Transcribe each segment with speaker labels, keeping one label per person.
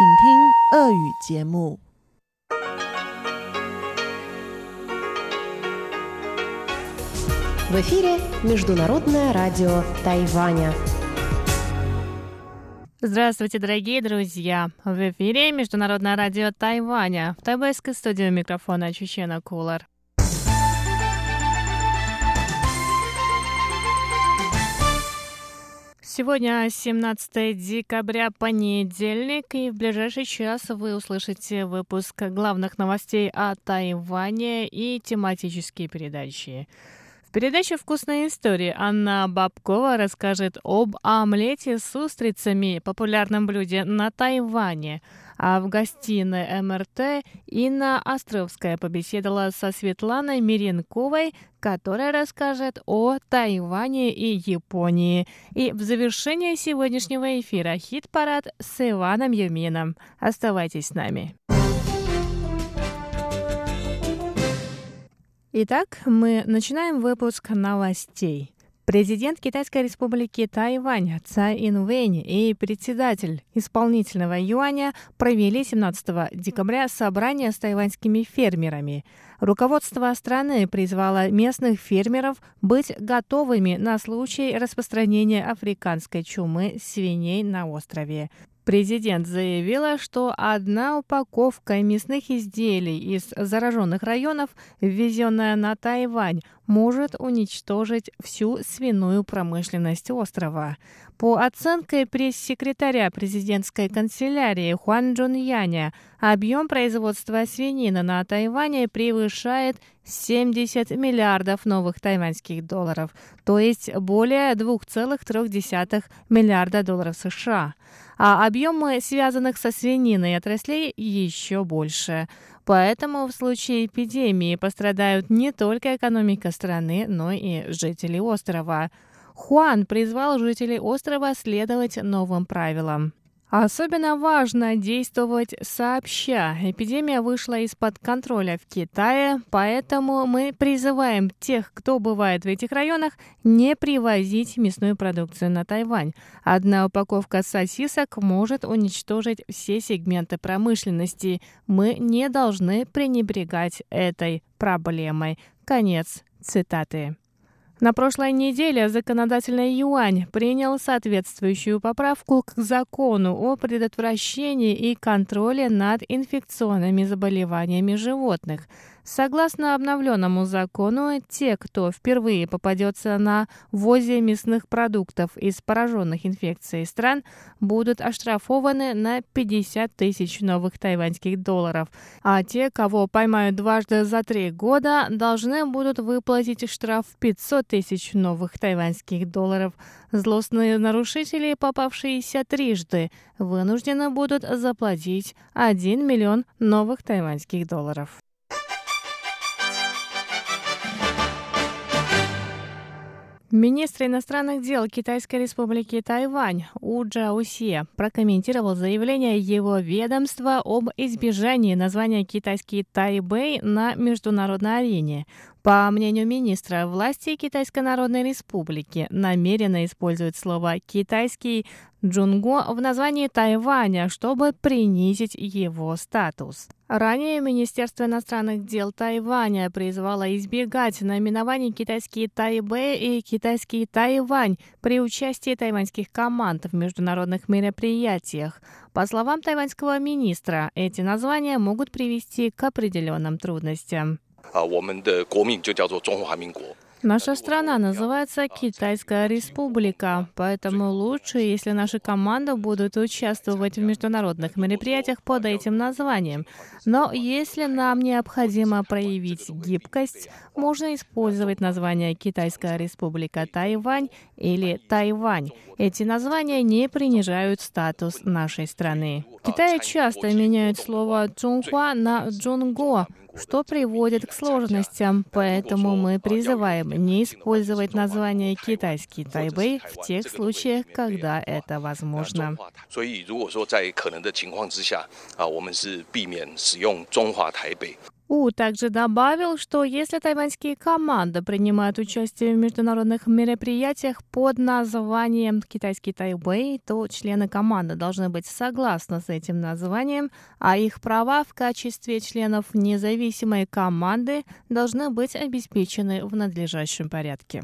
Speaker 1: 请听俄语节目。
Speaker 2: В эфире Международное радио Тайваня.
Speaker 3: Здравствуйте, дорогие друзья! В эфире Международное радио Тайваня. В тайвайской студии микрофона Чечена Кулар. Сегодня 17 декабря, понедельник, и в ближайший час вы услышите выпуск главных новостей о Тайване и тематические передачи. В передаче «Вкусная история» Анна Бабкова расскажет об омлете с устрицами, популярном блюде на Тайване – а в гостиной МРТ Инна Островская побеседовала со Светланой Миренковой, которая расскажет о Тайване и Японии. И в завершение сегодняшнего эфира хит-парад с Иваном Юмином. Оставайтесь с нами. Итак, мы начинаем выпуск новостей. Президент Китайской республики Тайвань Цай Инвэнь и председатель исполнительного юаня провели 17 декабря собрание с тайваньскими фермерами. Руководство страны призвало местных фермеров быть готовыми на случай распространения африканской чумы свиней на острове. Президент заявила, что одна упаковка мясных изделий из зараженных районов, ввезенная на Тайвань, может уничтожить всю свиную промышленность острова. По оценке пресс-секретаря президентской канцелярии Хуан Джун Яня, объем производства свинины на Тайване превышает 70 миллиардов новых тайваньских долларов, то есть более 2,3 миллиарда долларов США а объемы связанных со свининой отраслей еще больше. Поэтому в случае эпидемии пострадают не только экономика страны, но и жители острова. Хуан призвал жителей острова следовать новым правилам. Особенно важно действовать сообща. Эпидемия вышла из-под контроля в Китае, поэтому мы призываем тех, кто бывает в этих районах, не привозить мясную продукцию на Тайвань. Одна упаковка сосисок может уничтожить все сегменты промышленности. Мы не должны пренебрегать этой проблемой. Конец цитаты. На прошлой неделе законодательный юань принял соответствующую поправку к закону о предотвращении и контроле над инфекционными заболеваниями животных – Согласно обновленному закону, те, кто впервые попадется на ввозе мясных продуктов из пораженных инфекцией стран, будут оштрафованы на 50 тысяч новых тайваньских долларов, а те, кого поймают дважды за три года, должны будут выплатить штраф 500 тысяч новых тайваньских долларов. Злостные нарушители, попавшиеся трижды, вынуждены будут заплатить 1 миллион новых тайваньских долларов. Министр иностранных дел Китайской республики Тайвань У Джаусе прокомментировал заявление его ведомства об избежании названия китайский Тайбэй на международной арене. По мнению министра, власти Китайской Народной Республики намеренно используют слово «китайский Джунго в названии Тайваня, чтобы принизить его статус. Ранее Министерство иностранных дел Тайваня призвало избегать наименований китайский Тайбэй и китайский Тайвань при участии тайваньских команд в международных мероприятиях. По словам тайваньского министра, эти названия могут привести к определенным трудностям. Наша страна называется Китайская Республика, поэтому лучше, если наши команды будут участвовать в международных мероприятиях под этим названием. Но если нам необходимо проявить гибкость, можно использовать название Китайская Республика Тайвань или Тайвань. Эти названия не принижают статус нашей страны. Китай часто меняют слово Цунхуа на «Джунго», что приводит к сложностям, поэтому мы призываем не использовать название «китайский Тайбэй» в тех случаях, когда это возможно. У также добавил, что если тайваньские команды принимают участие в международных мероприятиях под названием «Китайский Тайбэй», то члены команды должны быть согласны с этим названием, а их права в качестве членов независимой команды должны быть обеспечены в надлежащем порядке.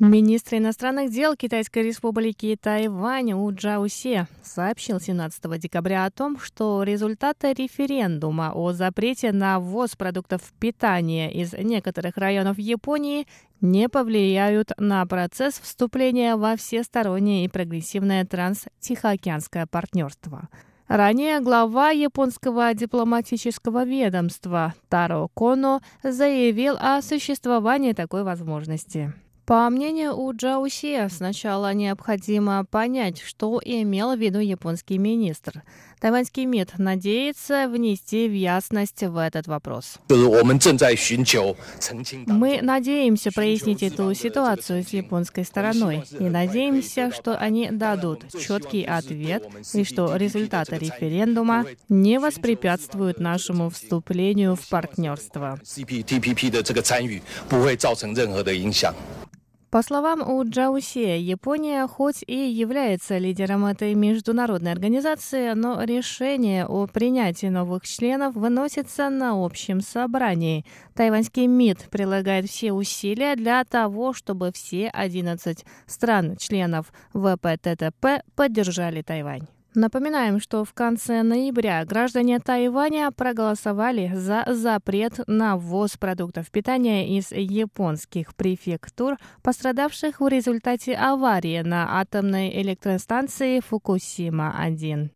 Speaker 3: Министр иностранных дел Китайской республики Тайвань У Джаусе сообщил 17 декабря о том, что результаты референдума о запрете на ввоз продуктов питания из некоторых районов Японии не повлияют на процесс вступления во всестороннее и прогрессивное транс-тихоокеанское партнерство. Ранее глава японского дипломатического ведомства Таро Коно заявил о существовании такой возможности. По мнению У Джаусия, сначала необходимо понять, что имел в виду японский министр. Тайваньский МИД надеется внести в ясность в этот вопрос. Мы надеемся прояснить эту ситуацию с японской стороной и надеемся, что они дадут четкий ответ и что результаты референдума не воспрепятствуют нашему вступлению в партнерство. По словам У Джаусия, Япония хоть и является лидером этой международной организации, но решение о принятии новых членов выносится на общем собрании. Тайваньский МИД прилагает все усилия для того, чтобы все 11 стран-членов ВПТТП поддержали Тайвань. Напоминаем, что в конце ноября граждане Тайваня проголосовали за запрет на ввоз продуктов питания из японских префектур, пострадавших в результате аварии на атомной электростанции Фукусима-1.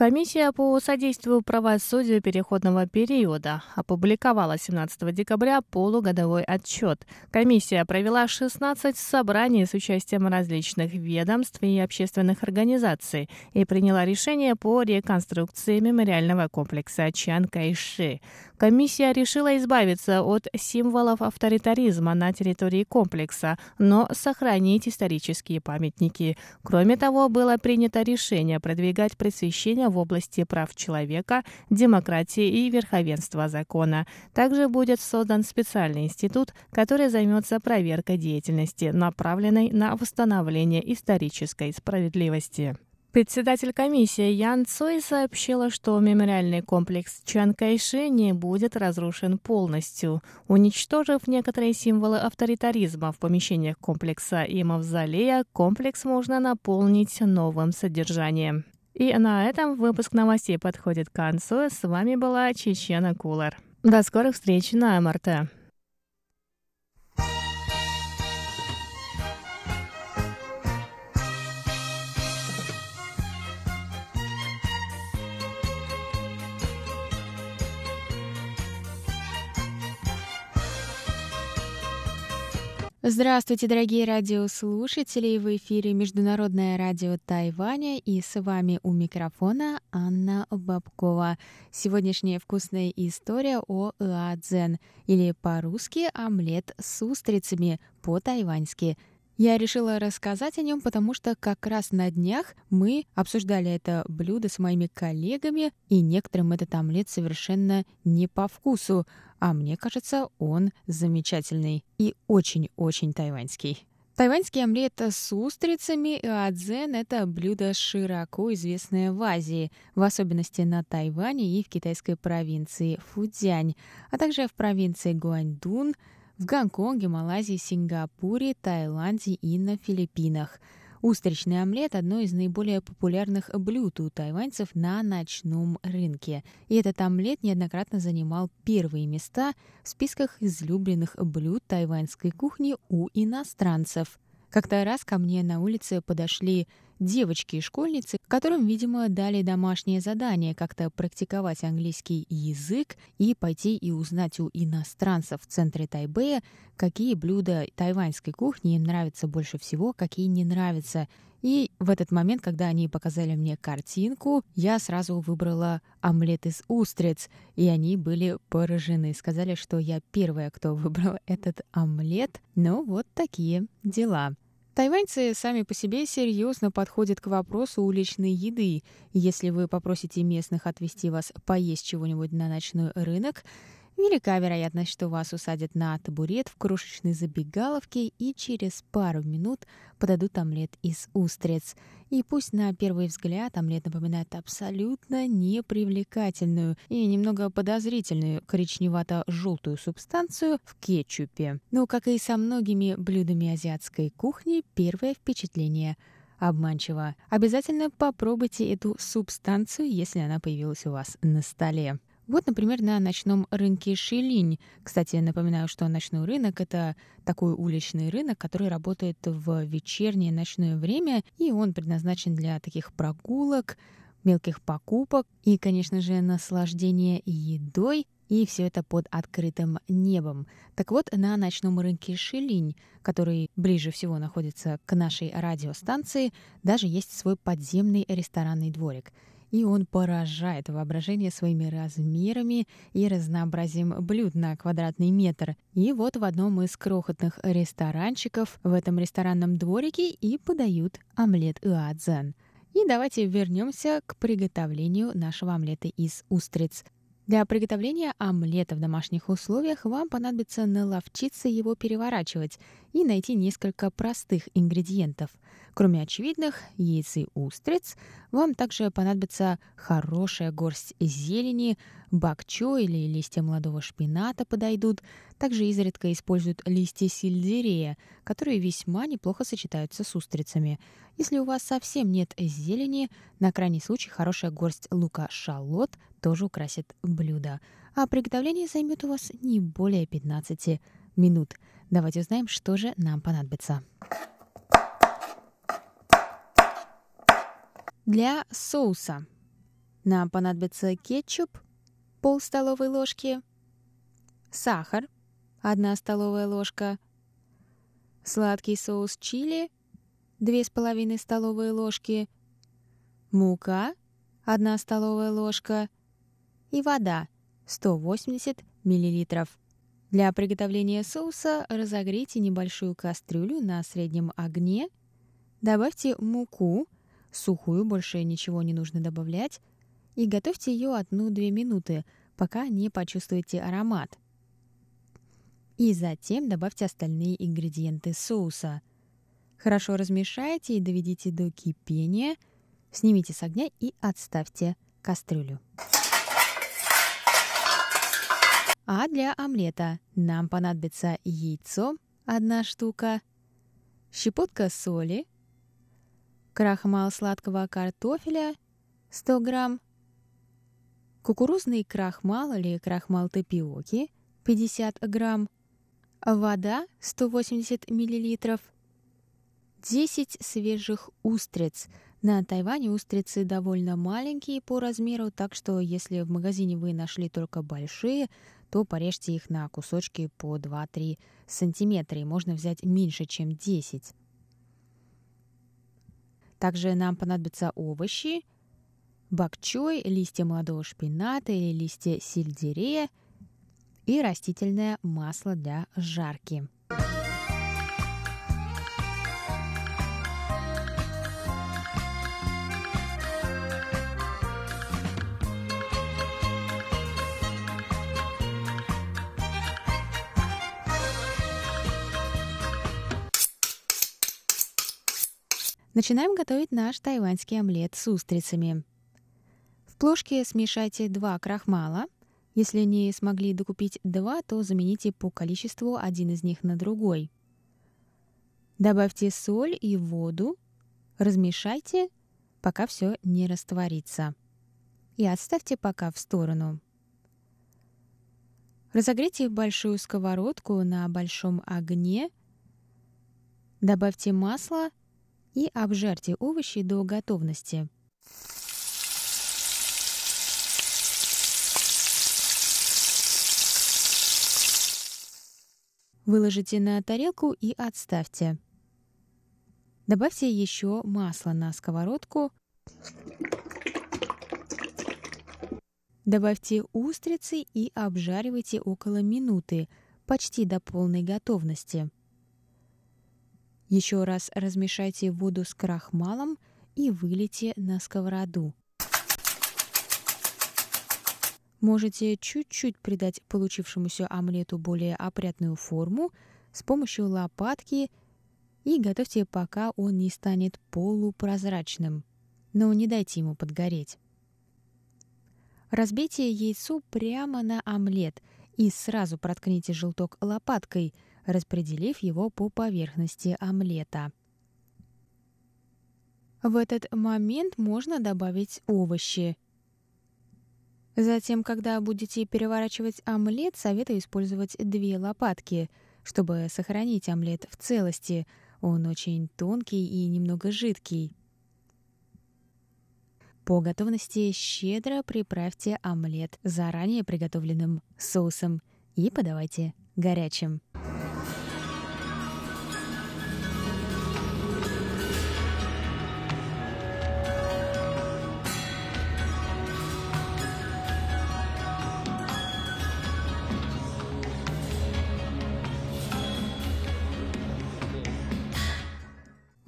Speaker 3: Комиссия по содействию правосудию переходного периода опубликовала 17 декабря полугодовой отчет. Комиссия провела 16 собраний с участием различных ведомств и общественных организаций и приняла решение по реконструкции мемориального комплекса Чан Кайши. Комиссия решила избавиться от символов авторитаризма на территории комплекса, но сохранить исторические памятники. Кроме того, было принято решение продвигать просвещение в области прав человека, демократии и верховенства закона. Также будет создан специальный институт, который займется проверкой деятельности, направленной на восстановление исторической справедливости. Председатель комиссии Ян Цой сообщила, что мемориальный комплекс Чан Кайши не будет разрушен полностью. Уничтожив некоторые символы авторитаризма в помещениях комплекса и мавзолея, комплекс можно наполнить новым содержанием. И на этом выпуск новостей подходит к концу. С вами была Чечена Кулар. До скорых встреч на МРТ.
Speaker 4: Здравствуйте, дорогие радиослушатели! В эфире Международное радио Тайваня и с вами у микрофона Анна Бабкова. Сегодняшняя вкусная история о ладзен или по-русски омлет с устрицами по-тайваньски – я решила рассказать о нем, потому что как раз на днях мы обсуждали это блюдо с моими коллегами, и некоторым этот омлет совершенно не по вкусу, а мне кажется, он замечательный и очень-очень тайваньский. Тайваньский омлет с устрицами и адзен – это блюдо широко известное в Азии, в особенности на Тайване и в китайской провинции Фудзянь, а также в провинции Гуаньдун – в Гонконге, Малайзии, Сингапуре, Таиланде и на Филиппинах. Устричный омлет – одно из наиболее популярных блюд у тайваньцев на ночном рынке. И этот омлет неоднократно занимал первые места в списках излюбленных блюд тайваньской кухни у иностранцев – как-то раз ко мне на улице подошли девочки и школьницы, которым, видимо, дали домашнее задание как-то практиковать английский язык и пойти и узнать у иностранцев в центре Тайбэя, какие блюда тайваньской кухни им нравятся больше всего, какие не нравятся. И в этот момент, когда они показали мне картинку, я сразу выбрала омлет из устриц, и они были поражены. Сказали, что я первая, кто выбрал этот омлет. Ну, вот такие дела. Тайваньцы сами по себе серьезно подходят к вопросу уличной еды. Если вы попросите местных отвезти вас поесть чего-нибудь на ночной рынок, Велика вероятность, что вас усадят на табурет в крошечной забегаловке и через пару минут подадут омлет из устриц. И пусть на первый взгляд омлет напоминает абсолютно непривлекательную и немного подозрительную коричневато-желтую субстанцию в кетчупе. Но, как и со многими блюдами азиатской кухни, первое впечатление обманчиво. Обязательно попробуйте эту субстанцию, если она появилась у вас на столе. Вот, например, на ночном рынке Шилинь. Кстати, напоминаю, что ночной рынок — это такой уличный рынок, который работает в вечернее ночное время, и он предназначен для таких прогулок, мелких покупок и, конечно же, наслаждения едой, и все это под открытым небом. Так вот, на ночном рынке Шилинь, который ближе всего находится к нашей радиостанции, даже есть свой подземный ресторанный дворик — и он поражает воображение своими размерами и разнообразием блюд на квадратный метр. И вот в одном из крохотных ресторанчиков в этом ресторанном дворике и подают омлет Иадзен. И давайте вернемся к приготовлению нашего омлета из устриц. Для приготовления омлета в домашних условиях вам понадобится наловчиться его переворачивать и найти несколько простых ингредиентов. Кроме очевидных яиц и устриц, вам также понадобится хорошая горсть зелени, бакчо или листья молодого шпината подойдут. Также изредка используют листья сельдерея, которые весьма неплохо сочетаются с устрицами. Если у вас совсем нет зелени, на крайний случай хорошая горсть лука-шалот тоже украсит блюдо. А приготовление займет у вас не более 15 минут. Давайте узнаем, что же нам понадобится. Для соуса нам понадобится кетчуп, пол столовой ложки, сахар, 1 столовая ложка, сладкий соус чили, 2,5 столовые ложки, мука, 1 столовая ложка и вода, 180 мл. Для приготовления соуса разогрейте небольшую кастрюлю на среднем огне, добавьте муку – сухую, больше ничего не нужно добавлять, и готовьте ее одну-две минуты, пока не почувствуете аромат. И затем добавьте остальные ингредиенты соуса. Хорошо размешайте и доведите до кипения, снимите с огня и отставьте кастрюлю. А для омлета нам понадобится яйцо, одна штука, щепотка соли, крахмал сладкого картофеля 100 грамм, кукурузный крахмал или крахмал тапиоки 50 грамм, вода 180 миллилитров, 10 свежих устриц. На Тайване устрицы довольно маленькие по размеру, так что если в магазине вы нашли только большие, то порежьте их на кусочки по 2-3 сантиметра, и можно взять меньше, чем 10. Также нам понадобятся овощи, бакчой, листья молодого шпината или листья сельдерея и растительное масло для жарки. Начинаем готовить наш тайваньский омлет с устрицами. В плошке смешайте два крахмала. Если не смогли докупить два, то замените по количеству один из них на другой. Добавьте соль и воду, размешайте, пока все не растворится. И отставьте пока в сторону. Разогрейте большую сковородку на большом огне. Добавьте масло и обжарьте овощи до готовности. Выложите на тарелку и отставьте. Добавьте еще масло на сковородку. Добавьте устрицы и обжаривайте около минуты, почти до полной готовности. Еще раз размешайте воду с крахмалом и вылейте на сковороду. Можете чуть-чуть придать получившемуся омлету более опрятную форму с помощью лопатки и готовьте, пока он не станет полупрозрачным. Но не дайте ему подгореть. Разбейте яйцо прямо на омлет и сразу проткните желток лопаткой – распределив его по поверхности омлета. В этот момент можно добавить овощи. Затем, когда будете переворачивать омлет, советую использовать две лопатки, чтобы сохранить омлет в целости. Он очень тонкий и немного жидкий. По готовности щедро приправьте омлет заранее приготовленным соусом и подавайте горячим.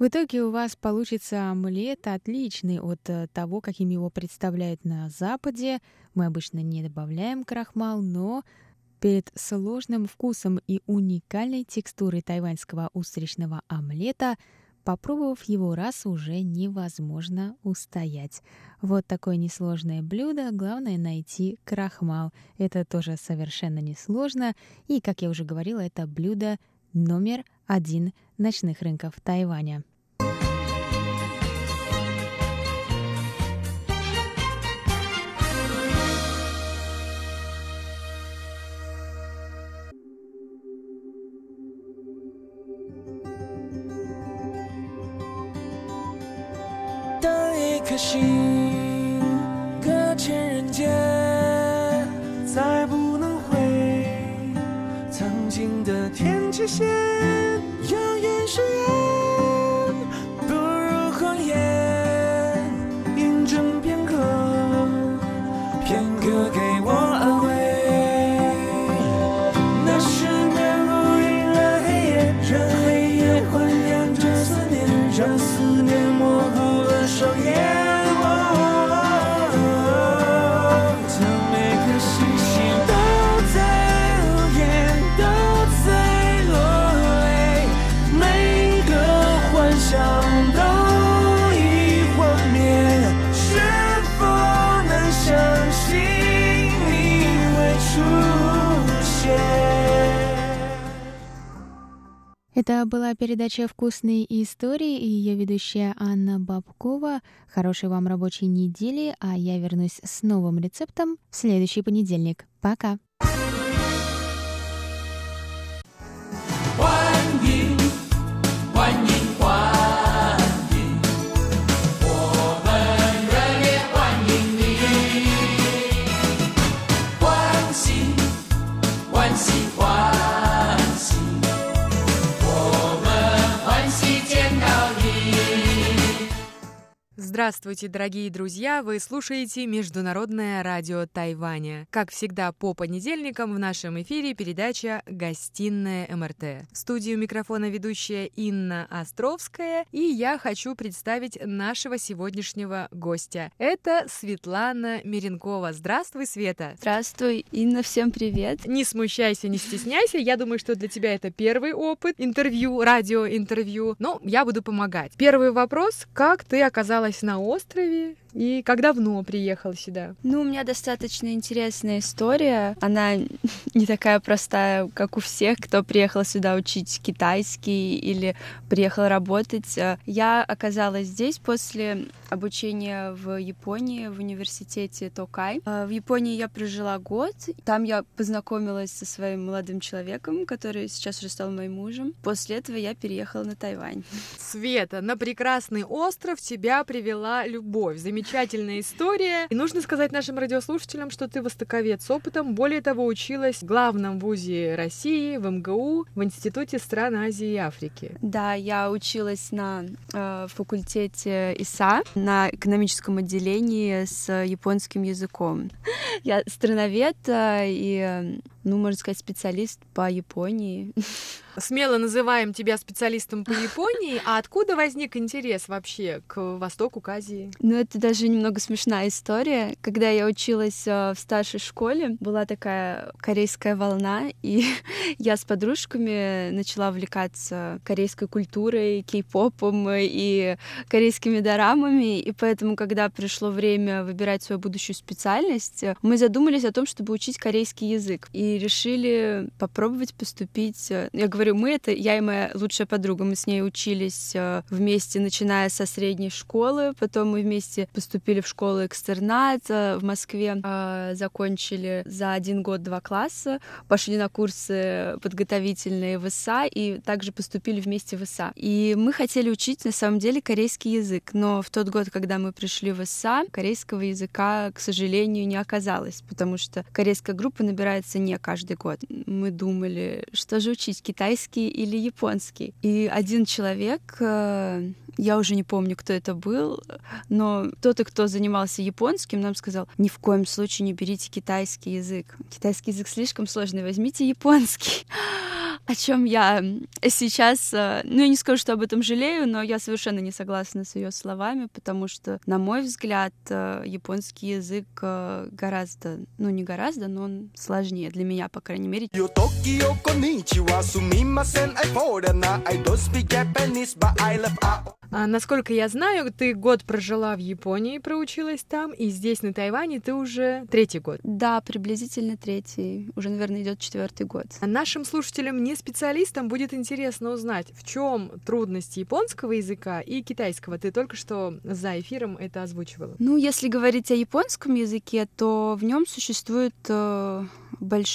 Speaker 4: В итоге у вас получится омлет отличный от э, того, каким его представляют на Западе. Мы обычно не добавляем крахмал, но перед сложным вкусом и уникальной текстурой тайваньского устричного омлета Попробовав его раз, уже невозможно устоять. Вот такое несложное блюдо, главное найти крахмал. Это тоже совершенно несложно. И, как я уже говорила, это блюдо номер один ночных рынков Тайваня.
Speaker 5: 颗心搁浅人间，再不能回曾经的天际线。
Speaker 4: Это была передача «Вкусные истории» и ее ведущая Анна Бабкова. Хорошей вам рабочей недели, а я вернусь с новым рецептом в следующий понедельник. Пока!
Speaker 6: Здравствуйте, дорогие друзья! Вы слушаете Международное радио Тайваня. Как всегда, по понедельникам в нашем эфире передача «Гостиная МРТ». В студию микрофона ведущая Инна Островская, и я хочу представить нашего сегодняшнего гостя. Это Светлана Миренкова. Здравствуй, Света!
Speaker 7: Здравствуй, Инна, всем привет!
Speaker 6: Не смущайся, не стесняйся. Я думаю, что для тебя это первый опыт интервью, радиоинтервью, но я буду помогать. Первый вопрос. Как ты оказалась на острове и как давно приехал сюда?
Speaker 7: Ну, у меня достаточно интересная история. Она не такая простая, как у всех, кто приехал сюда учить китайский или приехал работать. Я оказалась здесь после обучения в Японии в университете Токай. В Японии я прожила год. Там я познакомилась со своим молодым человеком, который сейчас уже стал моим мужем. После этого я переехала на Тайвань.
Speaker 6: Света, на прекрасный остров тебя привела любовь. Замечательно замечательная история. И нужно сказать нашим радиослушателям, что ты востоковед с опытом. Более того, училась в главном вузе России, в МГУ, в Институте стран Азии и Африки.
Speaker 7: Да, я училась на э, факультете ИСА, на экономическом отделении с японским языком. Я страновед, э, и ну, можно сказать, специалист по Японии.
Speaker 3: Смело называем тебя специалистом по Японии. А откуда возник интерес вообще к Востоку, к Азии?
Speaker 7: Ну, это даже немного смешная история. Когда я училась э, в старшей школе, была такая корейская волна, и я с подружками начала увлекаться корейской культурой, кей-попом и корейскими дорамами. И поэтому, когда пришло время выбирать свою будущую специальность, мы задумались о том, чтобы учить корейский язык. И решили попробовать поступить. Э, я говорю, мы, это я и моя лучшая подруга. Мы с ней учились э, вместе, начиная со средней школы. Потом мы вместе поступили в школу экстернат э, в Москве. Закончили за один год два класса. Пошли на курсы подготовительные в ИСА и также поступили вместе в ИСА. И мы хотели учить на самом деле корейский язык. Но в тот год, когда мы пришли в ИСА, корейского языка, к сожалению, не оказалось, потому что корейская группа набирается не каждый год. Мы думали, что же учить китайский или японский. И один человек, э, я уже не помню, кто это был, но кто-то, кто занимался японским, нам сказал, ни в коем случае не берите китайский язык. Китайский язык слишком сложный, возьмите японский о чем я сейчас, э, ну, я не скажу, что об этом жалею, но я совершенно не согласна с ее словами, потому что, на мой взгляд, э, японский язык гораздо, ну, не гораздо, но он сложнее для меня, по крайней мере.
Speaker 3: А, насколько я знаю, ты год прожила в Японии, проучилась там, и здесь, на Тайване, ты уже третий год.
Speaker 7: Да, приблизительно третий. Уже, наверное, идет четвертый год.
Speaker 3: А нашим слушателям, не специалистам, будет интересно узнать, в чем трудности японского языка и китайского. Ты только что за эфиром это озвучивала.
Speaker 7: Ну, если говорить о японском языке, то в нем существует э,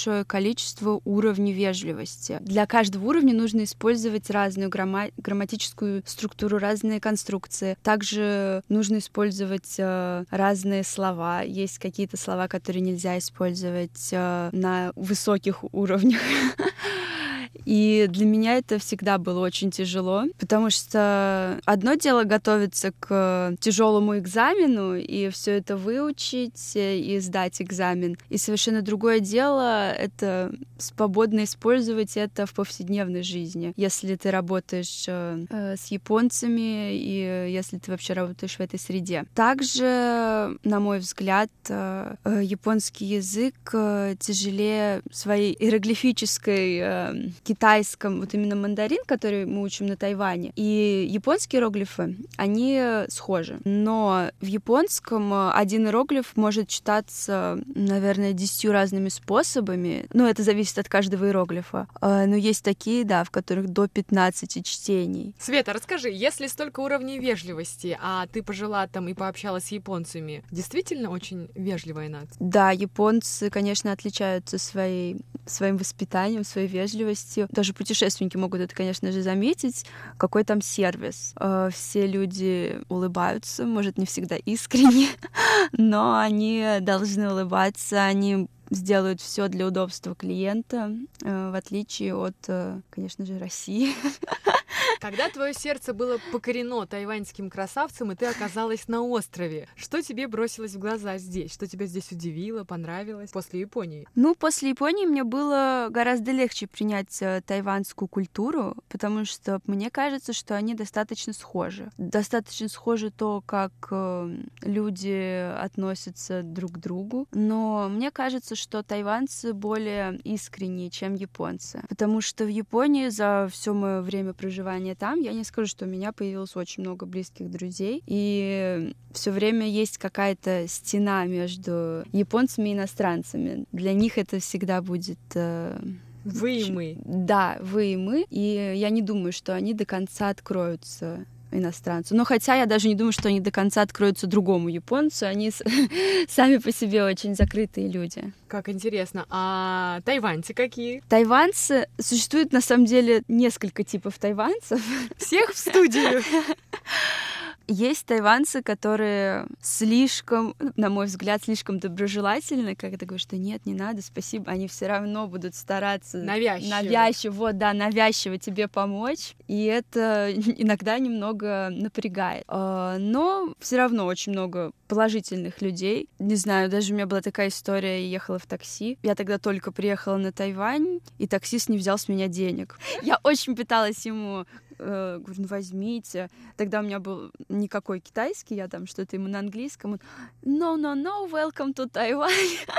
Speaker 7: большое количество уровней вежливости. Для каждого уровня нужно использовать разную грамма- грамматическую структуру, разные конструкции. Также нужно использовать э, разные слова. Есть какие-то слова, которые нельзя использовать э, на высоких уровнях. И для меня это всегда было очень тяжело, потому что одно дело готовиться к тяжелому экзамену и все это выучить и сдать экзамен. И совершенно другое дело это свободно использовать это в повседневной жизни. Если ты работаешь э, э с японцами и если ты вообще работаешь в этой среде. Также, на мой взгляд, э, э японский язык э, тяжелее своей иероглифической э, китайском, вот именно мандарин, который мы учим на Тайване, и японские иероглифы, они схожи. Но в японском один иероглиф может читаться, наверное, десятью разными способами. Ну, это зависит от каждого иероглифа. А, но есть такие, да, в которых до 15 чтений.
Speaker 3: Света, расскажи, если столько уровней вежливости, а ты пожила там и пообщалась с японцами, действительно очень вежливая нация?
Speaker 7: Да, японцы, конечно, отличаются своей, своим воспитанием, своей вежливостью есть даже путешественники могут это, конечно же, заметить, какой там сервис. Э, все люди улыбаются, может, не всегда искренне, но они должны улыбаться, они сделают все для удобства клиента, э, в отличие от, э, конечно же, России.
Speaker 3: Когда твое сердце было покорено тайваньским красавцем, и ты оказалась на острове, что тебе бросилось в глаза здесь? Что тебя здесь удивило, понравилось после Японии?
Speaker 7: Ну, после Японии мне было гораздо легче принять э, тайваньскую культуру, потому что мне кажется, что они достаточно схожи. Достаточно схожи то, как э, люди относятся друг к другу, но мне кажется, что тайваньцы более искренние, чем японцы, потому что в Японии за все мое время проживания пребывания там, я не скажу, что у меня появилось очень много близких друзей, и все время есть какая-то стена между японцами и иностранцами. Для них это всегда будет э,
Speaker 3: вы и мы.
Speaker 7: Да, вы и мы. И я не думаю, что они до конца откроются иностранцу. Но хотя я даже не думаю, что они до конца откроются другому японцу, они сами по себе очень закрытые люди.
Speaker 3: Как интересно. А тайваньцы какие?
Speaker 7: Тайваньцы... Существует, на самом деле, несколько типов тайваньцев.
Speaker 3: Всех в студию?
Speaker 7: Есть тайванцы, которые слишком, на мой взгляд, слишком доброжелательны, когда говорят, что нет, не надо, спасибо, они все равно будут стараться
Speaker 6: навязчиво,
Speaker 7: навязчиво, вот, да, навязчиво тебе помочь, и это иногда немного напрягает. А, но все равно очень много положительных людей. Не знаю, даже у меня была такая история, я ехала в такси. Я тогда только приехала на Тайвань, и таксист не взял с меня денег. Я очень пыталась ему э, говорю, ну возьмите. Тогда у меня был никакой китайский, я там что-то ему на английском. Он, no, no, no, welcome to Taiwan.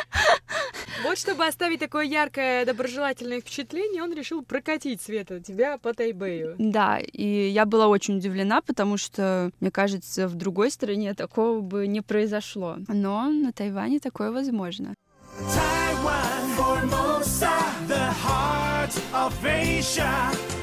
Speaker 6: Вот чтобы оставить такое яркое, доброжелательное впечатление, он решил прокатить, Света, тебя по Тайбэю.
Speaker 7: Да, и я была очень удивлена, потому что, мне кажется, в другой стране такого бы не произошло. Но на Тайване такое возможно. Taiwan, Formosa, the heart of Asia.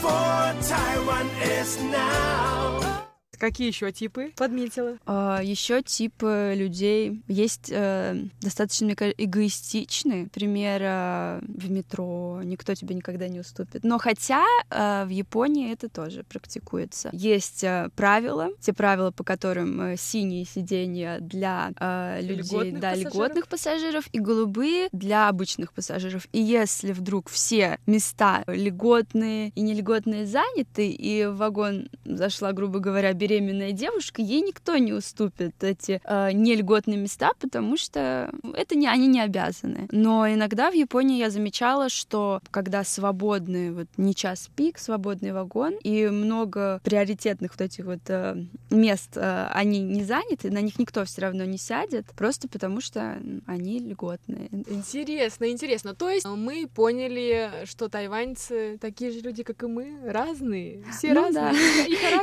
Speaker 6: For Taiwan is now. Какие еще типы подметила?
Speaker 7: А, еще типы людей есть э, достаточно, мне кажется, эгоистичные. Например, э, в метро никто тебе никогда не уступит. Но хотя э, в Японии это тоже практикуется. Есть э, правила, те правила, по которым э, синие сиденья для э, людей, льготных да, пассажиров. льготных пассажиров и голубые для обычных пассажиров. И если вдруг все места льготные и нельготные заняты, и в вагон зашла, грубо говоря, беременная девушка, ей никто не уступит эти э, нельготные места, потому что это не они не обязаны. Но иногда в Японии я замечала, что когда свободный, вот не час пик, свободный вагон, и много приоритетных вот этих вот э, мест э, они не заняты, на них никто все равно не сядет, просто потому что они льготные.
Speaker 6: Интересно, интересно. То есть мы поняли, что тайваньцы такие же люди, как и мы, разные, все ну, разные.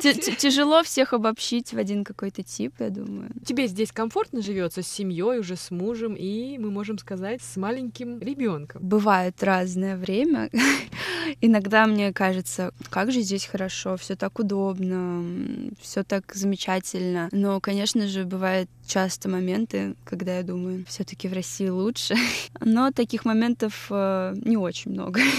Speaker 7: Да. Тяжело все всех обобщить в один какой-то тип, я думаю.
Speaker 6: Тебе здесь комфортно живется с семьей, уже с мужем, и мы можем сказать, с маленьким ребенком.
Speaker 7: Бывает разное время. Иногда мне кажется, как же здесь хорошо, все так удобно, все так замечательно. Но, конечно же, бывает часто моменты, когда я думаю, все-таки в России лучше. Но таких моментов э, не очень много.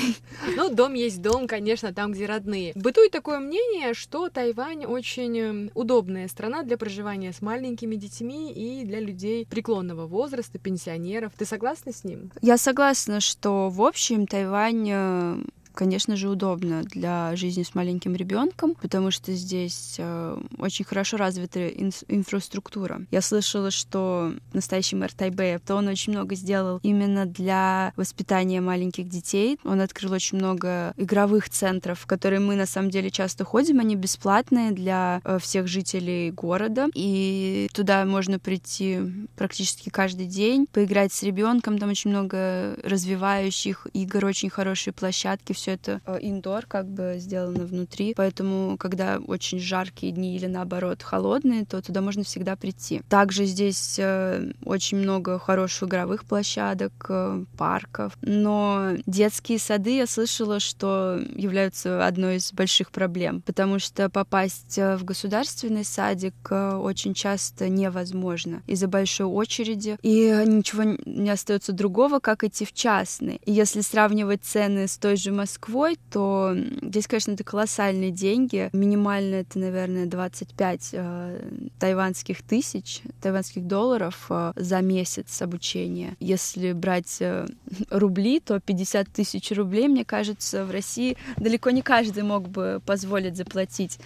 Speaker 6: Ну, дом есть дом, конечно, там, где родные. Бытует такое мнение, что Тайвань очень эм, удобная страна для проживания с маленькими детьми и для людей преклонного возраста, пенсионеров. Ты согласна с ним?
Speaker 7: Я согласна, что в общем Тайвань э, конечно же, удобно для жизни с маленьким ребенком, потому что здесь э, очень хорошо развита ин- инфраструктура. Я слышала, что настоящий мэр Тайбэя, то он очень много сделал именно для воспитания маленьких детей. Он открыл очень много игровых центров, в которые мы на самом деле часто ходим. Они бесплатные для э, всех жителей города, и туда можно прийти практически каждый день, поиграть с ребенком. Там очень много развивающих игр, очень хорошие площадки, все все это индор как бы сделано внутри, поэтому когда очень жаркие дни или наоборот холодные, то туда можно всегда прийти. Также здесь э, очень много хороших игровых площадок, э, парков, но детские сады я слышала, что являются одной из больших проблем, потому что попасть э, в государственный садик очень часто невозможно из-за большой очереди, и ничего не остается другого, как идти в частный. И если сравнивать цены с той же Москвой, Москвой, то здесь, конечно, это колоссальные деньги. Минимально это, наверное, 25 э, тайванских тысяч, тайванских долларов э, за месяц обучения. Если брать э, рубли, то 50 тысяч рублей, мне кажется, в России далеко не каждый мог бы позволить заплатить.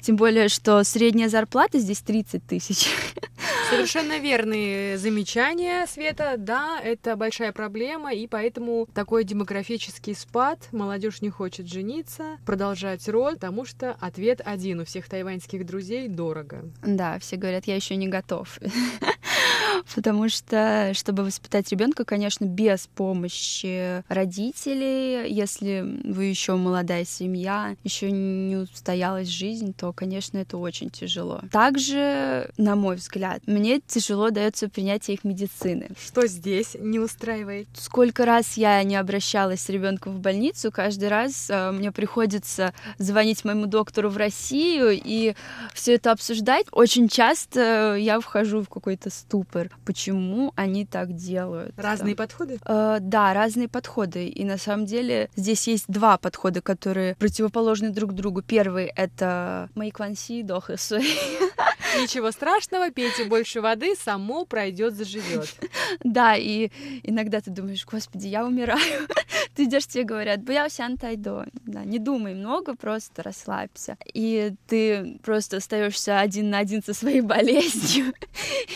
Speaker 7: Тем более, что средняя зарплата здесь 30 тысяч.
Speaker 6: Совершенно верные замечания, Света. Да, это большая проблема, и поэтому такой демографический спад. Молодежь не хочет жениться, продолжать род, потому что ответ один у всех тайваньских друзей — дорого.
Speaker 7: Да, все говорят, я еще не готов. потому что, чтобы воспитать ребенка, конечно, без помощи родителей, если вы еще молодая семья, еще не устоялась жизнь, то, конечно, это очень тяжело. Также, на мой взгляд, мне тяжело дается принятие их медицины.
Speaker 6: Что здесь не устраивает?
Speaker 7: Сколько раз я не обращалась с ребенком в больницу, каждый раз э, мне приходится звонить моему доктору в Россию и все это обсуждать. Очень часто я вхожу в какой-то ступор. Почему они так делают.
Speaker 6: Разные подходы?
Speaker 7: Э, да, разные подходы. И на самом деле здесь есть два подхода, которые противоположны друг другу. Первый — это «Майкванси дохасу».
Speaker 6: Ничего страшного, пейте больше воды, само пройдет, заживет.
Speaker 7: Да, и иногда ты думаешь, господи, я умираю. Ты идешь, тебе говорят, боялся антайдо. Да, не думай много, просто расслабься. И ты просто остаешься один на один со своей болезнью.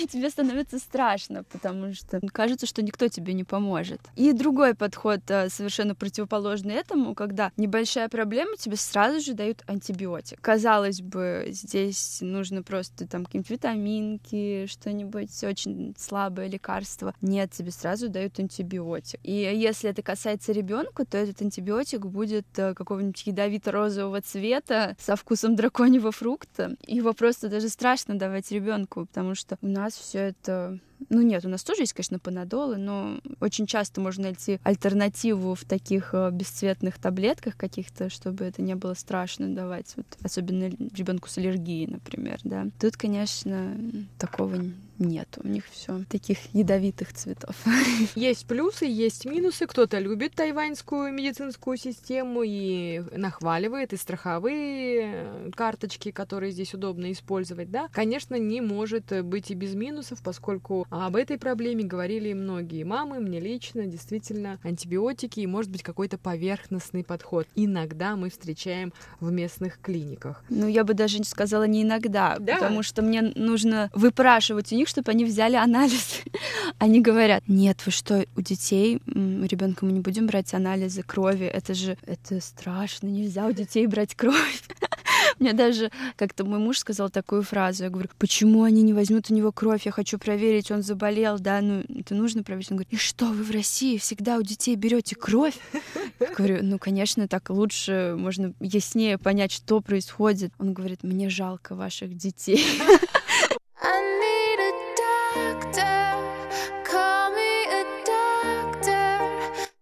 Speaker 7: И тебе становится страшно, потому что кажется, что никто тебе не поможет. И другой подход э, совершенно противоположный этому, когда небольшая проблема, тебе сразу же дают антибиотик. Казалось бы, здесь нужно просто там какие-нибудь витаминки, что-нибудь очень слабое лекарство. Нет, тебе сразу дают антибиотик. И если это касается ребенка, то этот антибиотик будет э, какого-нибудь ядовито-розового цвета со вкусом драконьего фрукта. Его просто даже страшно давать ребенку, потому что у нас все это ну нет, у нас тоже есть, конечно, панадолы, но очень часто можно найти альтернативу в таких э, бесцветных таблетках каких-то, чтобы это не было страшно давать, вот, особенно ребенку с аллергией, например, да. Тут, конечно, такого нет, у них все таких ядовитых цветов.
Speaker 6: Есть плюсы, есть минусы. Кто-то любит тайваньскую медицинскую систему и нахваливает, и страховые э, карточки, которые здесь удобно использовать, да. Конечно, не может быть и без минусов, поскольку об этой проблеме говорили многие мамы, мне лично, действительно, антибиотики и, может быть, какой-то поверхностный подход. Иногда мы встречаем в местных клиниках.
Speaker 7: Ну, я бы даже сказала не иногда,
Speaker 6: да.
Speaker 7: потому что мне нужно выпрашивать у них, чтобы они взяли анализ. Они говорят, нет, вы что, у детей, ребенка мы не будем брать анализы крови, это же, это страшно, нельзя у детей брать кровь. Мне даже как-то мой муж сказал такую фразу. Я говорю, почему они не возьмут у него кровь? Я хочу проверить, он заболел, да, ну это нужно проверить. Он говорит, и что, вы в России всегда у детей берете кровь? Я говорю, ну, конечно, так лучше, можно яснее понять, что происходит. Он говорит, мне жалко ваших детей.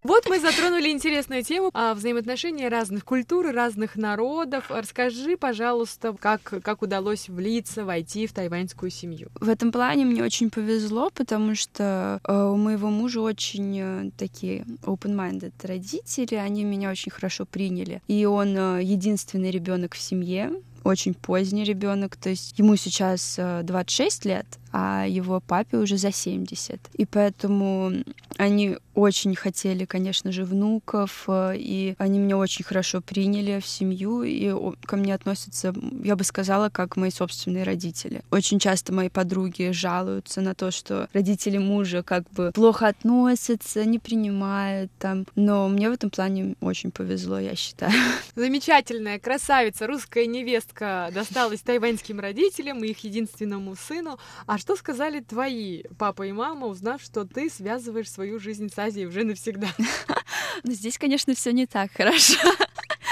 Speaker 6: Вот мы затронули интересную тему о взаимоотношении разных культур, разных народов. Расскажи, пожалуйста, как, как удалось влиться, войти в тайваньскую семью.
Speaker 7: В этом плане мне очень повезло, потому что э, у моего мужа очень э, такие open-minded родители, они меня очень хорошо приняли. И он э, единственный ребенок в семье, очень поздний ребенок, то есть ему сейчас 26 лет, а его папе уже за 70. И поэтому они очень хотели, конечно же, внуков, э, и они меня очень хорошо приняли в семью, и ко мне относятся, я бы сказала, как мои собственные родители. Очень часто мои подруги жалуются на то, что родители мужа как бы плохо относятся, не принимают там, но мне в этом плане очень повезло, я считаю.
Speaker 6: Замечательная красавица, русская невестка досталась тайваньским родителям и их единственному сыну. А что сказали твои папа и мама, узнав, что ты связываешь свою жизнь с Азией уже навсегда?
Speaker 7: Но здесь, конечно, все не так хорошо.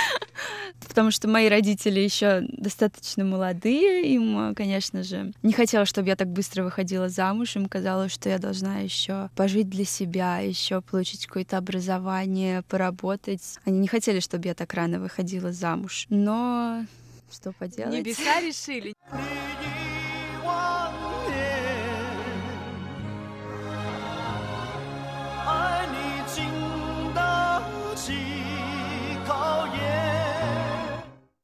Speaker 7: Потому что мои родители еще достаточно молодые, им, конечно же, не хотела, чтобы я так быстро выходила замуж. Им казалось, что я должна еще пожить для себя, еще получить какое-то образование, поработать. Они не хотели, чтобы я так рано выходила замуж. Но что поделать?
Speaker 6: Небеса решили.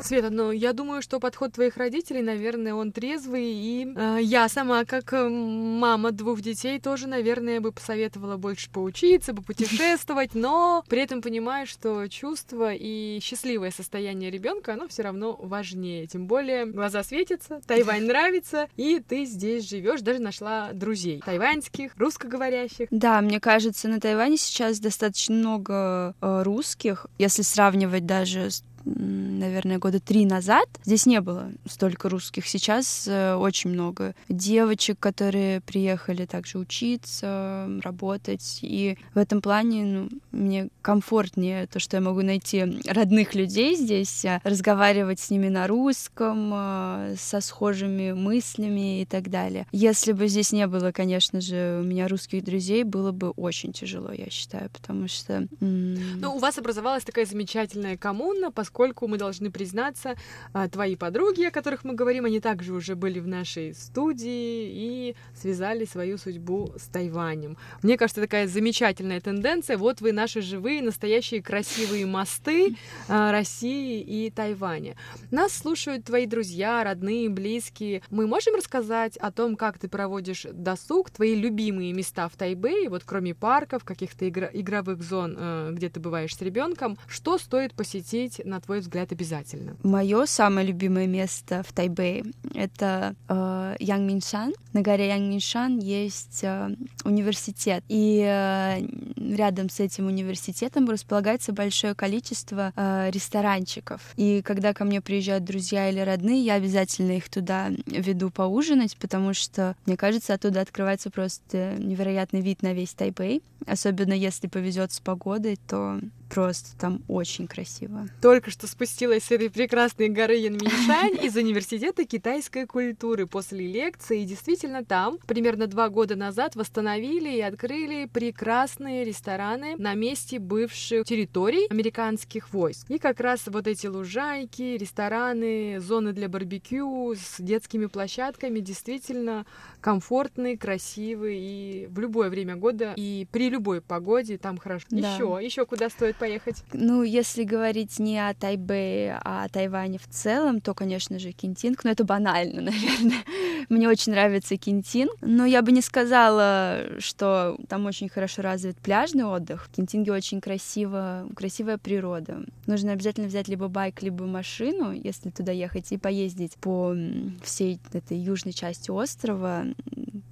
Speaker 6: Света, ну я думаю, что подход твоих родителей, наверное, он трезвый, и э, я сама, как э, мама двух детей, тоже, наверное, бы посоветовала больше поучиться, попутешествовать, но при этом понимаю, что чувство и счастливое состояние ребенка, оно все равно важнее. Тем более глаза светятся, Тайвань нравится, и ты здесь живешь, даже нашла друзей тайваньских, русскоговорящих.
Speaker 7: Да, мне кажется, на Тайване сейчас достаточно много э, русских, если сравнивать даже с наверное, года три назад здесь не было столько русских. Сейчас э, очень много девочек, которые приехали также учиться, работать. И в этом плане ну, мне комфортнее то, что я могу найти родных людей здесь, а, разговаривать с ними на русском, а, со схожими мыслями и так далее. Если бы здесь не было, конечно же, у меня русских друзей, было бы очень тяжело, я считаю, потому что...
Speaker 6: Ну, у вас образовалась такая замечательная коммуна, поскольку мы должны признаться, а, твои подруги, о которых мы говорим, они также уже были в нашей студии и связали свою судьбу с Тайванем. Мне кажется, такая замечательная тенденция. Вот вы наши живые, настоящие красивые мосты а, России и Тайваня. Нас слушают твои друзья, родные, близкие. Мы можем рассказать о том, как ты проводишь досуг, твои любимые места в Тайбэе, вот кроме парков, каких-то игр- игровых зон, э, где ты бываешь с ребенком, что стоит посетить, на твой взгляд, обязательно?
Speaker 7: Мое самое любимое место в Тайбэе — это э, Янгминшан. На горе Янгминшан есть э, университет, и э, рядом с этим университетом располагается большое количество э, ресторанчиков. И когда ко мне приезжают друзья или родные, я обязательно их туда веду поужинать, потому что, мне кажется, оттуда открывается просто невероятный вид на весь Тайбэй. Особенно если повезет с погодой, то просто там очень красиво.
Speaker 6: Только что спустилась с этой прекрасной горы Янминшань из университета китайской культуры после лекции. И действительно там примерно два года назад восстановили и открыли прекрасные рестораны на месте бывших территорий американских войск. И как раз вот эти лужайки, рестораны, зоны для барбекю с детскими площадками действительно комфортные, красивые и в любое время года и при любой погоде там хорошо.
Speaker 7: Да.
Speaker 6: Еще, еще куда стоит поехать?
Speaker 7: Ну, если говорить не о Тайбэе, а о Тайване в целом, то, конечно же, Кинтинг. Но это банально, наверное. Мне очень нравится Кинтинг. Но я бы не сказала, что там очень хорошо развит пляжный отдых. В Кинтинге очень красиво, красивая природа. Нужно обязательно взять либо байк, либо машину, если туда ехать, и поездить по всей этой южной части острова.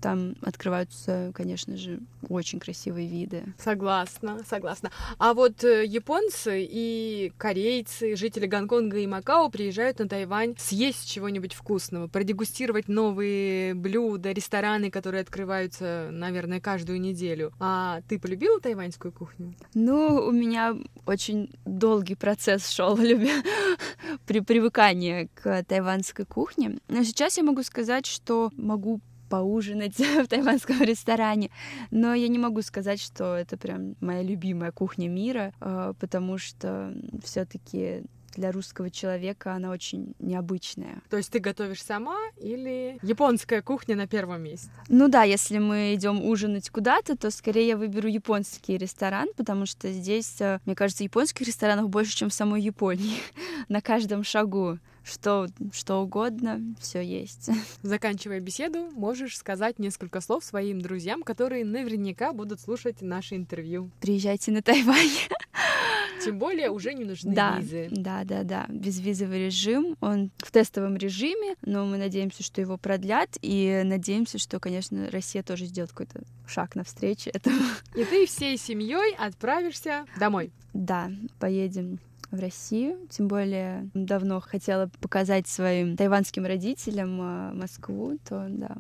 Speaker 7: Там открываются, конечно же, очень красивые виды.
Speaker 6: Согласна, согласна. А вот э, японцы и корейцы, жители Гонконга и Макао приезжают на Тайвань съесть чего-нибудь вкусного, продегустировать новые блюда, рестораны, которые открываются, наверное, каждую неделю. А ты полюбила тайваньскую кухню?
Speaker 7: Ну, у меня очень долгий процесс шел при привыкании к тайванской кухне. Но сейчас я могу сказать, что могу поужинать в тайванском ресторане. Но я не могу сказать, что это прям моя любимая кухня мира, э, потому что все-таки для русского человека она очень необычная.
Speaker 6: То есть ты готовишь сама или японская кухня на первом месте?
Speaker 7: Ну да, если мы идем ужинать куда-то, то скорее я выберу японский ресторан, потому что здесь, э, мне кажется, японских ресторанов больше, чем в самой Японии. На каждом шагу что, что угодно, все есть.
Speaker 6: Заканчивая беседу, можешь сказать несколько слов своим друзьям, которые наверняка будут слушать наше интервью.
Speaker 7: Приезжайте на Тайвань.
Speaker 6: Тем более уже не нужны
Speaker 7: да,
Speaker 6: визы.
Speaker 7: Да, да, да. Безвизовый режим. Он в тестовом режиме, но мы надеемся, что его продлят, и надеемся, что, конечно, Россия тоже сделает какой-то шаг навстречу этому.
Speaker 6: И ты всей семьей отправишься домой.
Speaker 7: Да, поедем в Россию, тем более давно хотела показать своим тайванским родителям э, Москву, то да,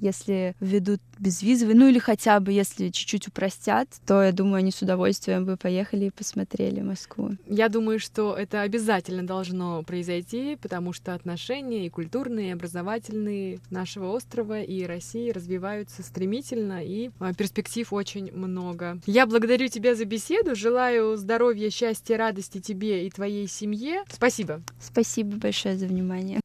Speaker 7: если введут безвизовый, ну или хотя бы если чуть-чуть упростят, то я думаю, они с удовольствием бы поехали и посмотрели Москву.
Speaker 6: Я думаю, что это обязательно должно произойти, потому что отношения и культурные, и образовательные нашего острова и России развиваются стремительно, и а, перспектив очень много. Я благодарю тебя за беседу, желаю здоровья, счастья, радости тебе и твоей семье. Спасибо.
Speaker 7: Спасибо большое за внимание.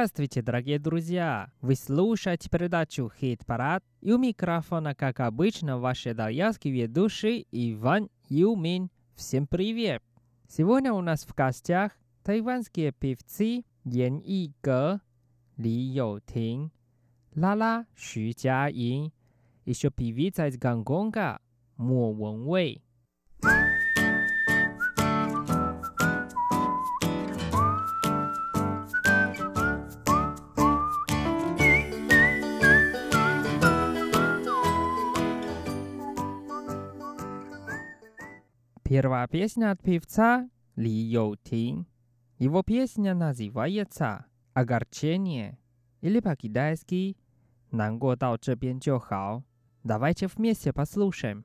Speaker 8: Здравствуйте, дорогие друзья! Вы слушаете передачу «Хит-парад» и у микрофона, как обычно, ваш итальянский ведущий Иван Юмин. Всем привет! Сегодня у нас в гостях тайванские певцы Ян Иге, Ли Йоутин, Лала Xu Jiayin, еще певица из Гонконга Мо Вэнвэй.
Speaker 9: Первая песня от певца Ли Йоу Его песня называется «Огорчение» или по-китайски «Нанго дал Давайте вместе послушаем.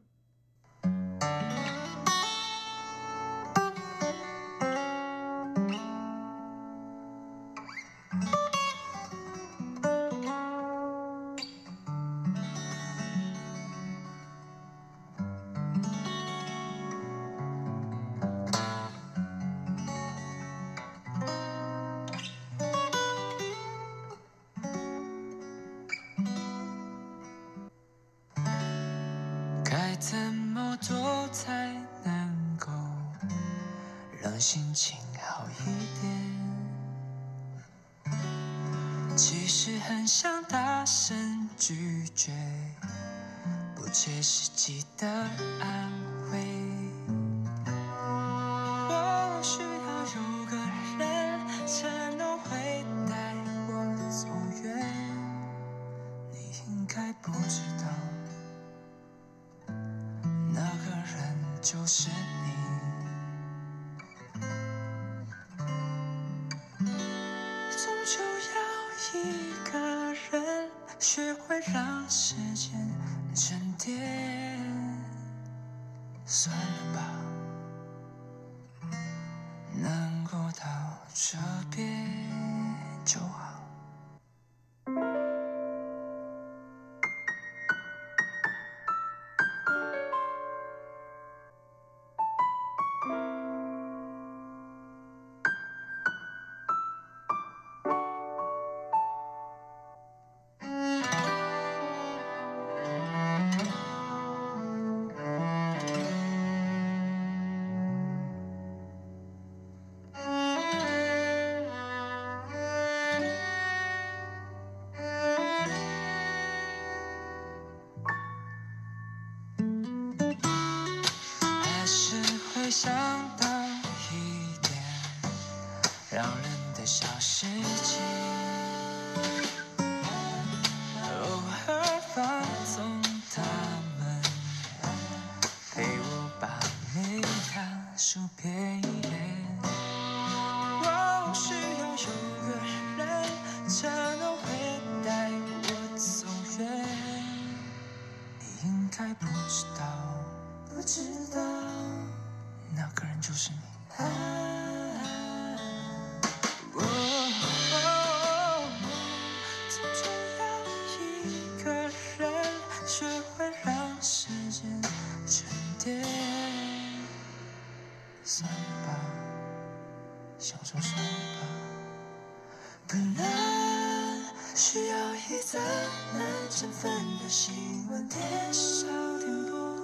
Speaker 10: 振奋的新闻，天少点播，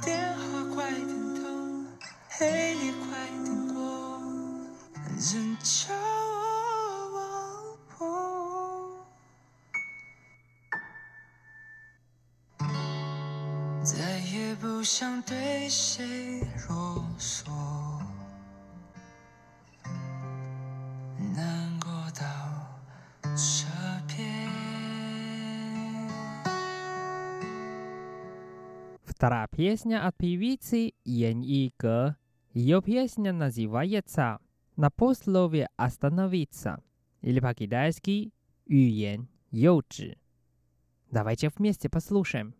Speaker 10: 电话快点通，黑夜快点过，人潮我忘我。再也不想对谁啰嗦。
Speaker 9: Песня от певицы Ян Игер. Ее песня называется «На послове остановиться» или по-китайски «Юен Йоджи». Давайте вместе послушаем.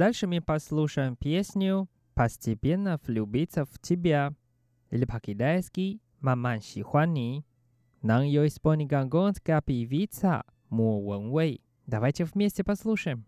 Speaker 9: Дальше мы послушаем песню «Постепенно влюбиться в тебя» или по-китайски «Маман Шихуани». Нам ее исполнит гонконгская певица Мо Вен Вэй. Давайте вместе послушаем.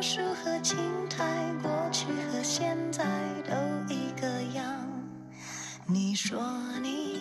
Speaker 11: 树和青苔过去和现在都一个样。你说你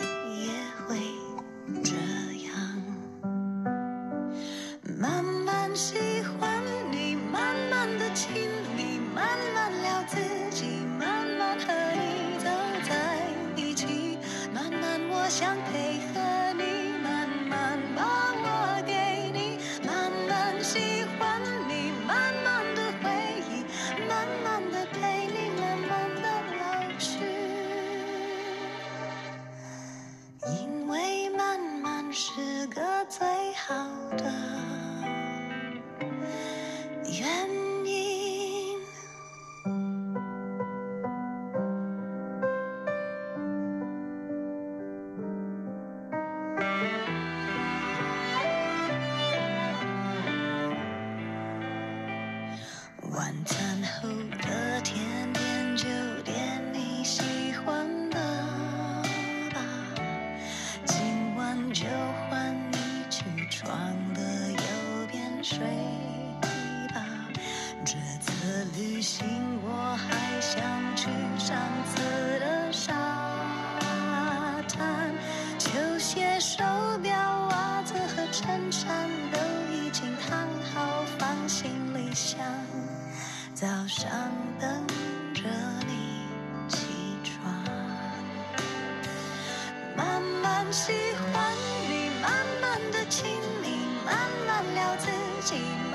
Speaker 11: 喜欢你慢慢的亲密慢慢聊自己。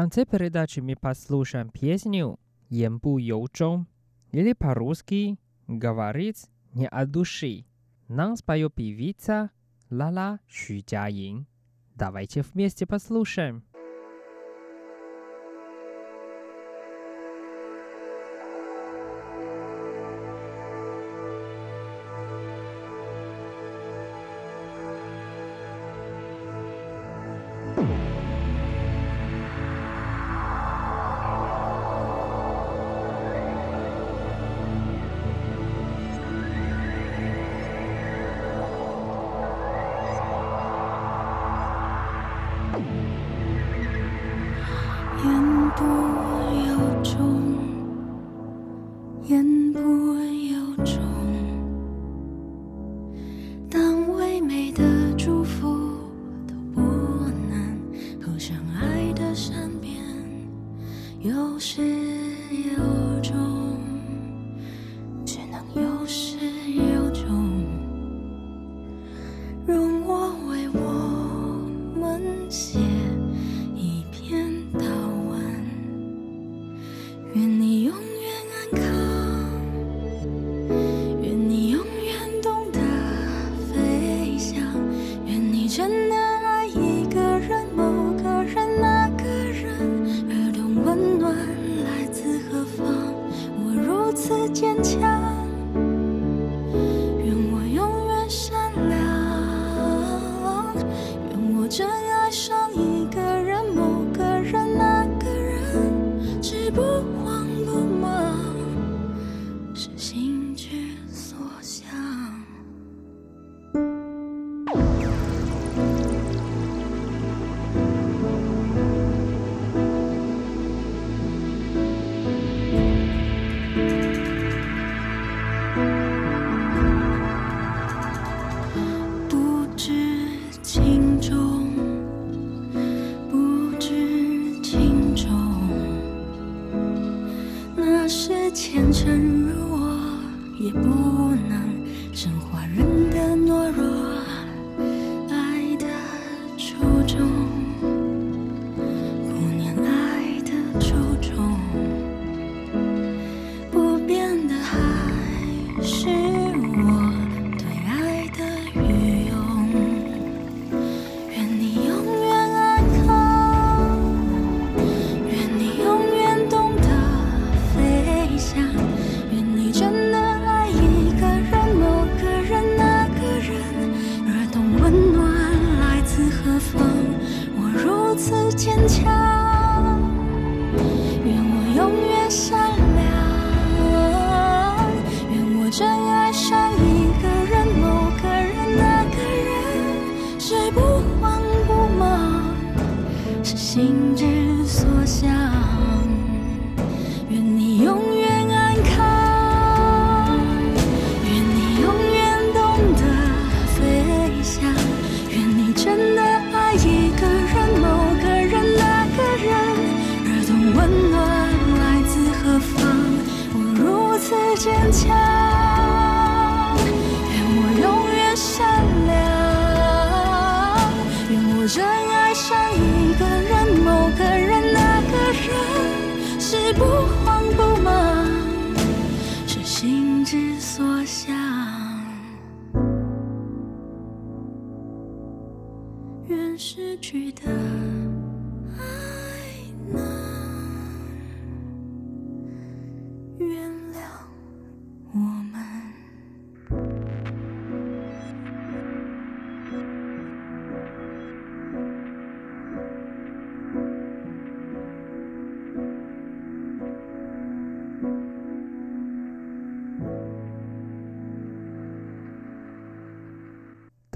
Speaker 8: конце передачи мы послушаем песню «Ем бу или по-русски «Говорить не от души». Нам споет певица Лала Шучаин. Давайте вместе послушаем.
Speaker 12: 坚强。坚强，愿我永远善良，愿我。